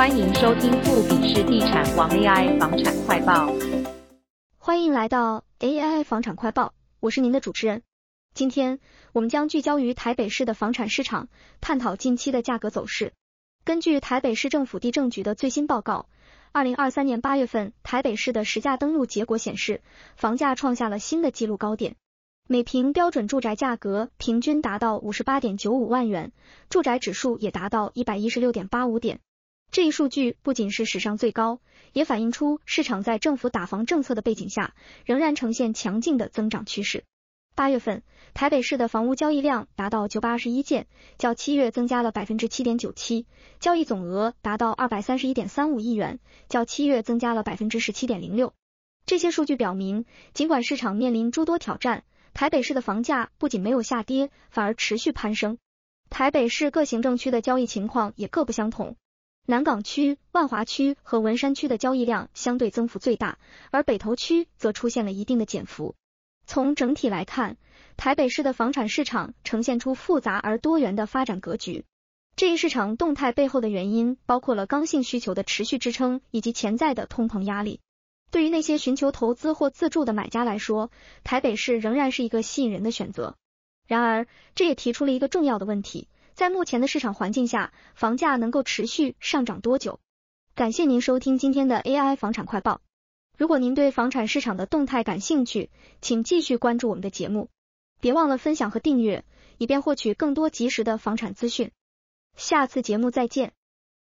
欢迎收听富比士地产王 AI 房产快报。欢迎来到 AI 房产快报，我是您的主持人。今天我们将聚焦于台北市的房产市场，探讨近期的价格走势。根据台北市政府地政局的最新报告，二零二三年八月份台北市的实价登录结果显示，房价创下了新的纪录高点，每平标准住宅价格平均达到五十八点九五万元，住宅指数也达到一百一十六点八五点。这一数据不仅是史上最高，也反映出市场在政府打房政策的背景下，仍然呈现强劲的增长趋势。八月份，台北市的房屋交易量达到九百二十一件，较七月增加了百分之七点九七，交易总额达到二百三十一点三五亿元，较七月增加了百分之十七点零六。这些数据表明，尽管市场面临诸多挑战，台北市的房价不仅没有下跌，反而持续攀升。台北市各行政区的交易情况也各不相同，南港区、万华区和文山区的交易量相对增幅最大，而北投区则出现了一定的减幅。从整体来看，台北市的房产市场呈现出复杂而多元的发展格局。这一市场动态背后的原因包括了刚性需求的持续支撑以及潜在的通膨压力。对于那些寻求投资或自住的买家来说，台北市仍然是一个吸引人的选择。然而，这也提出了一个重要的问题：在目前的市场环境下，房价能够持续上涨多久？感谢您收听今天的 AI 房产快报。如果您对房产市场的动态感兴趣，请继续关注我们的节目，别忘了分享和订阅，以便获取更多及时的房产资讯。下次节目再见。